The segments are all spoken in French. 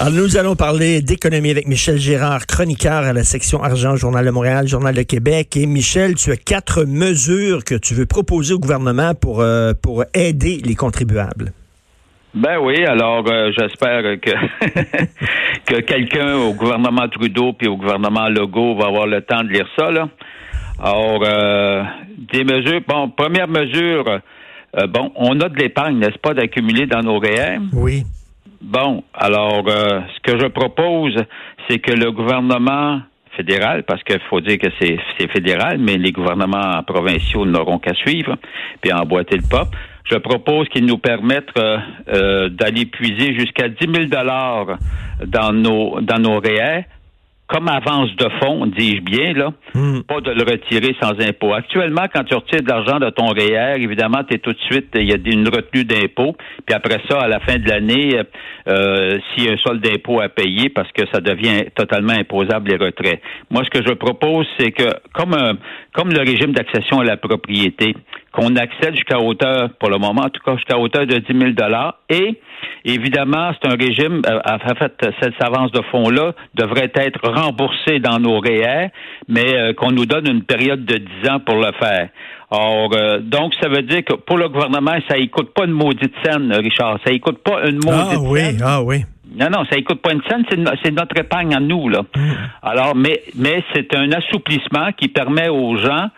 Alors, nous allons parler d'économie avec Michel Gérard, chroniqueur à la section argent, Journal de Montréal, Journal de Québec. Et Michel, tu as quatre mesures que tu veux proposer au gouvernement pour, euh, pour aider les contribuables. Ben oui, alors euh, j'espère que que quelqu'un au gouvernement Trudeau puis au gouvernement Legault va avoir le temps de lire ça. Là. Alors, euh, des mesures. Bon, première mesure, bon, on a de l'épargne, n'est-ce pas, d'accumuler dans nos REER? Oui. Bon, alors, euh, ce que je propose, c'est que le gouvernement fédéral, parce qu'il faut dire que c'est fédéral, mais les gouvernements provinciaux n'auront qu'à suivre, puis emboîter le pop. Je propose qu'ils nous permettent euh, euh, d'aller puiser jusqu'à 10 000 dollars dans nos dans nos REER comme avance de fonds, dis-je bien, là, hmm. pas de le retirer sans impôt. Actuellement, quand tu retires de l'argent de ton REER, évidemment, tu es tout de suite, il y a une retenue d'impôt, puis après ça, à la fin de l'année, euh, s'il y a un solde d'impôt à payer, parce que ça devient totalement imposable les retraits. Moi, ce que je propose, c'est que, comme, un, comme le régime d'accession à la propriété, qu'on accède jusqu'à hauteur, pour le moment, en tout cas, jusqu'à hauteur de 10 000 et Évidemment, c'est un régime, euh, en fait, cette avance de fonds-là devrait être remboursée dans nos REER, mais euh, qu'on nous donne une période de 10 ans pour le faire. Or, euh, donc, ça veut dire que pour le gouvernement, ça ne coûte pas une maudite scène, Richard. Ça ne coûte pas une maudite ah, oui, Ah oui, Non, non, ça ne coûte pas une scène, c'est notre épargne à nous, là. Hmm. Alors, mais, mais c'est un assouplissement qui permet aux gens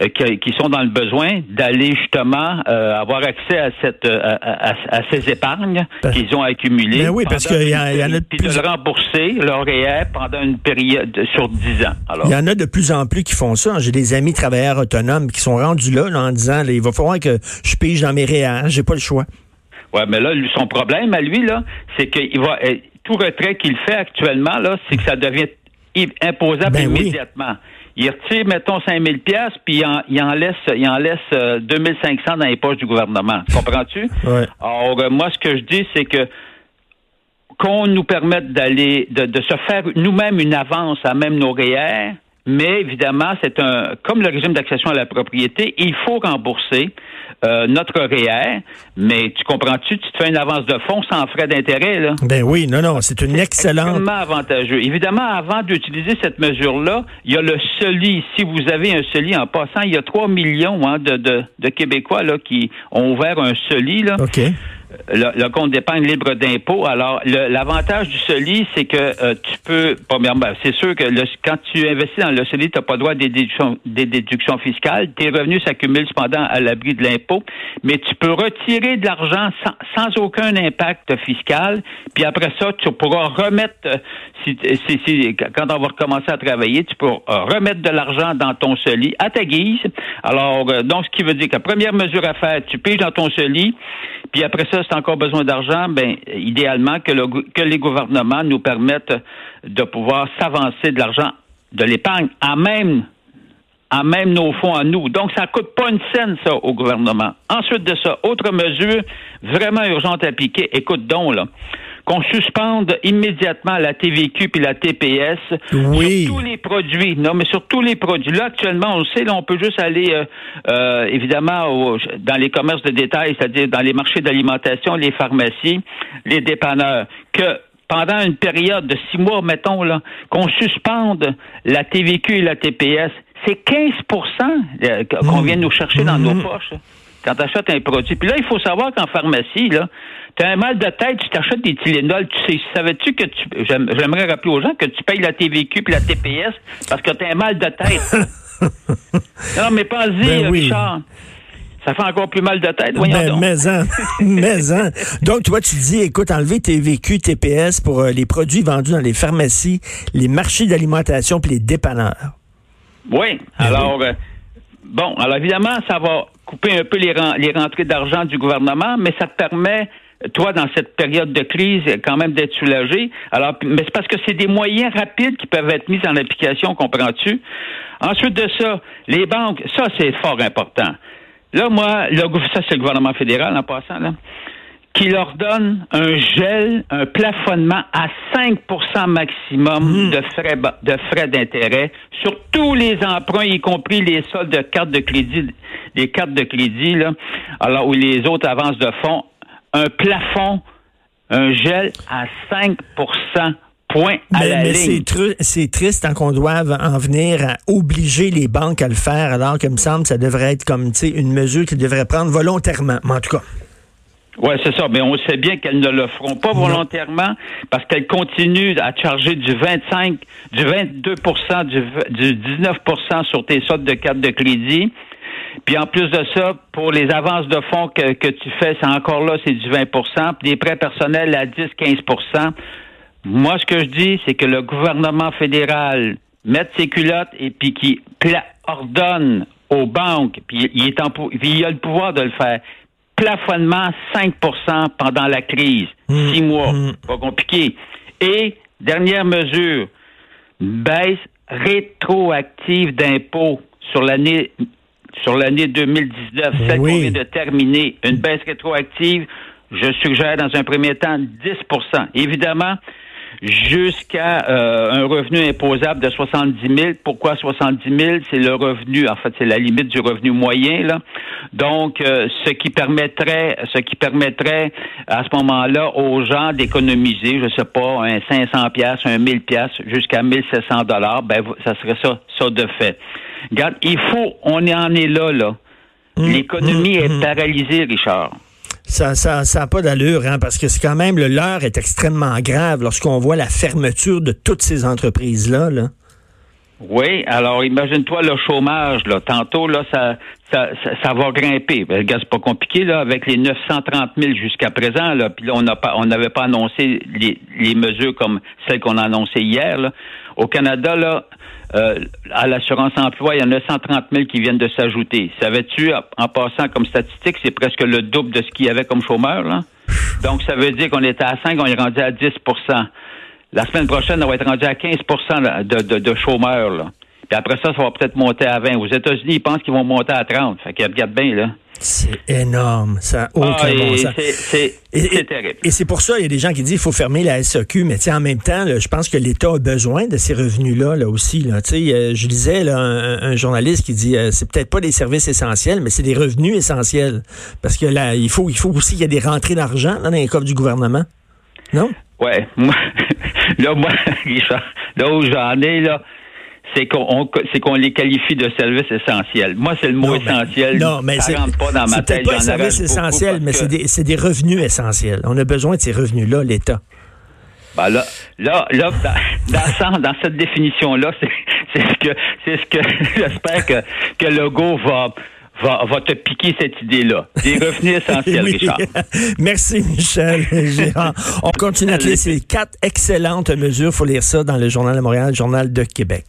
euh, qui, sont dans le besoin d'aller justement euh, avoir accès à cette euh, à, ces épargnes qu'ils ont accumulées. Ben oui, parce qu'il y, en a de plus... de rembourser leur REER pendant une période sur 10 ans. Alors. Il y en a de plus en plus qui font ça. J'ai des amis travailleurs autonomes qui sont rendus là, en disant il va falloir que je pige dans mes REER, j'ai pas le choix. Ouais, mais là, son problème à lui, là, c'est qu'il va tout retrait qu'il fait actuellement, là, c'est que ça devient imposable ben immédiatement il retire, mettons, 5 000 pièces puis il en, laisse, il en laisse 2 euh, 500 dans les poches du gouvernement. Comprends-tu? Ouais. Alors, euh, moi, ce que je dis, c'est que qu'on nous permette d'aller, de, de, se faire nous-mêmes une avance à même nos REER, mais évidemment, c'est un comme le régime d'accession à la propriété, il faut rembourser euh, notre REER, mais tu comprends-tu, tu te fais une avance de fonds sans frais d'intérêt, là? Ben oui, non, non, c'est une excellente. Extrêmement avantageux. Évidemment, avant d'utiliser cette mesure-là, il y a le CELI. Si vous avez un CELI en passant, il y a 3 millions hein, de, de, de, Québécois là, qui ont ouvert un CELI. Là. OK le, compte d'épargne libre d'impôt. Alors, l'avantage du CELI, c'est que euh, tu peux, premièrement, c'est sûr que quand tu investis dans le CELI, tu n'as pas droit des déductions, des déductions fiscales. Tes revenus s'accumulent cependant à l'abri de l'impôt, mais tu peux retirer de l'argent sans, aucun impact fiscal. Puis après ça, tu pourras remettre, euh, si, si, quand on va recommencer à travailler, tu pourras remettre de l'argent dans ton CELI à ta guise. Alors, euh, donc, ce qui veut dire que première mesure à faire, tu piges dans ton CELI, puis après ça, as encore besoin d'argent, ben idéalement que, le, que les gouvernements nous permettent de pouvoir s'avancer de l'argent, de l'épargne, à même à même nos fonds à nous. Donc, ça coûte pas une scène, ça, au gouvernement. Ensuite de ça, autre mesure vraiment urgente à appliquer. Écoute donc, là qu'on suspende immédiatement la TVQ puis la TPS oui. sur tous les produits. Non, mais sur tous les produits. Là, actuellement, on le sait, là, on peut juste aller, euh, euh, évidemment, dans les commerces de détail, c'est-à-dire dans les marchés d'alimentation, les pharmacies, les dépanneurs, que pendant une période de six mois, mettons, là, qu'on suspende la TVQ et la TPS, c'est 15% euh, qu'on vient nous chercher dans nos mmh. poches quand tu achètes un produit. Puis là, il faut savoir qu'en pharmacie, là, tu as un mal de tête, tu t'achètes des Tylenol. Tu sais, savais-tu que tu. J'aimerais rappeler aux gens que tu payes la TVQ puis la TPS parce que tu as un mal de tête. non, mais pense-y, ben Richard. Ça fait encore plus mal de tête. Voyons ben, donc. Mais, en, mais en. Donc, toi, tu dis, écoute, enlever TVQ, TPS pour euh, les produits vendus dans les pharmacies, les marchés d'alimentation puis les dépanneurs. Oui. Ben alors, euh, bon, alors évidemment, ça va couper un peu les, les rentrées d'argent du gouvernement, mais ça te permet toi, dans cette période de crise, quand même d'être soulagé. Alors, mais c'est parce que c'est des moyens rapides qui peuvent être mis en application, comprends-tu? Ensuite de ça, les banques, ça, c'est fort important. Là, moi, le, ça, c'est le gouvernement fédéral en passant, là qui leur donne un gel, un plafonnement à 5% maximum hmm. de frais de frais d'intérêt sur tous les emprunts, y compris les soldes de cartes de crédit, les cartes de crédit, là, alors où les autres avances de fonds, un plafond, un gel à 5% Point à mais, la mais c'est, triste tant qu'on doive en venir à obliger les banques à le faire, alors que me semble que ça devrait être comme une mesure qu'ils devraient prendre volontairement. Mais en tout cas. Oui, c'est ça. Mais on sait bien qu'elles ne le feront pas volontairement parce qu'elles continuent à charger du 25, du 22 du, du 19% sur tes soldes de carte de crédit. Puis en plus de ça, pour les avances de fonds que, que tu fais, c'est encore là, c'est du 20% Puis des prêts personnels à 10-15% Moi, ce que je dis, c'est que le gouvernement fédéral mette ses culottes et puis qui ordonne aux banques, puis il, est en, puis il a le pouvoir de le faire, plafonnement 5% pendant la crise. Hmm. Six mois. Hmm. Pas compliqué. Et, dernière mesure, baisse rétroactive d'impôts sur l'année sur l'année 2019, celle qu'on vient de terminer, une baisse rétroactive, je suggère dans un premier temps 10% Évidemment, jusqu'à euh, un revenu imposable de 70 000. Pourquoi 70 000? C'est le revenu, en fait, c'est la limite du revenu moyen. Là. Donc, euh, ce qui permettrait, ce qui permettrait à ce moment-là aux gens d'économiser, je sais pas, un 500 pièces, un 1000 pièces, jusqu'à 1700 dollars, ben ça serait ça, ça de fait. Regarde, il faut, on en est là, là. Mmh, L'économie mmh, est mmh. paralysée, Richard. Ça ça, ça a pas d'allure, hein, parce que c'est quand même, le leurre est extrêmement grave lorsqu'on voit la fermeture de toutes ces entreprises-là. Là. Oui, alors imagine-toi le chômage, là. Tantôt, là, ça, ça, ça, va grimper. C'est pas compliqué, là, avec les 930 000 jusqu'à présent, là. Puis là, on pas, on n'avait pas annoncé les, les mesures comme celles qu'on a annoncées hier, là. Au Canada, là, euh, à l'assurance emploi, il y a 130 000 qui viennent de s'ajouter. Savais-tu, en passant comme statistique, c'est presque le double de ce qu'il y avait comme chômeur, là? Donc, ça veut dire qu'on était à 5, on est rendu à 10 La semaine prochaine, on va être rendu à 15 de, de, de chômeurs, là. Puis après ça, ça va peut-être monter à 20. Aux États-Unis, ils pensent qu'ils vont monter à 30. Fait qu'ils regardent bien, là. C'est énorme. Ça aucun ah, bon sens. C'est terrible. Et c'est pour ça, il y a des gens qui disent qu'il faut fermer la SAQ, mais en même temps, je pense que l'État a besoin de ces revenus-là là aussi. Là. Euh, je lisais là, un, journaliste qui dit euh, c'est peut-être pas des services essentiels, mais c'est des revenus essentiels. Parce que là, il faut, il faut aussi qu'il y ait des rentrées d'argent dans les coffres du gouvernement. Non? Ouais. Moi, là, moi, Richard, là où j'en ai, là, c'est qu'on c'est qu'on les qualifie de services essentiels. Moi, c'est le mot essentiel. non, mais ça rentre pas dans ma tête. C'est pas un service essentiel, mais c'est des, des, revenus essentiels. On a besoin de ces revenus-là, l'État. Ben là, là, là, dans, dans cette définition-là, c'est ce que c'est ce que j'espère que, que Legault va Va, va, te piquer cette idée-là. Des revenus essentiels, Richard. Merci, Michel Gérard. On continue à ces quatre excellentes mesures. Il faut lire ça dans le Journal de Montréal, le Journal de Québec.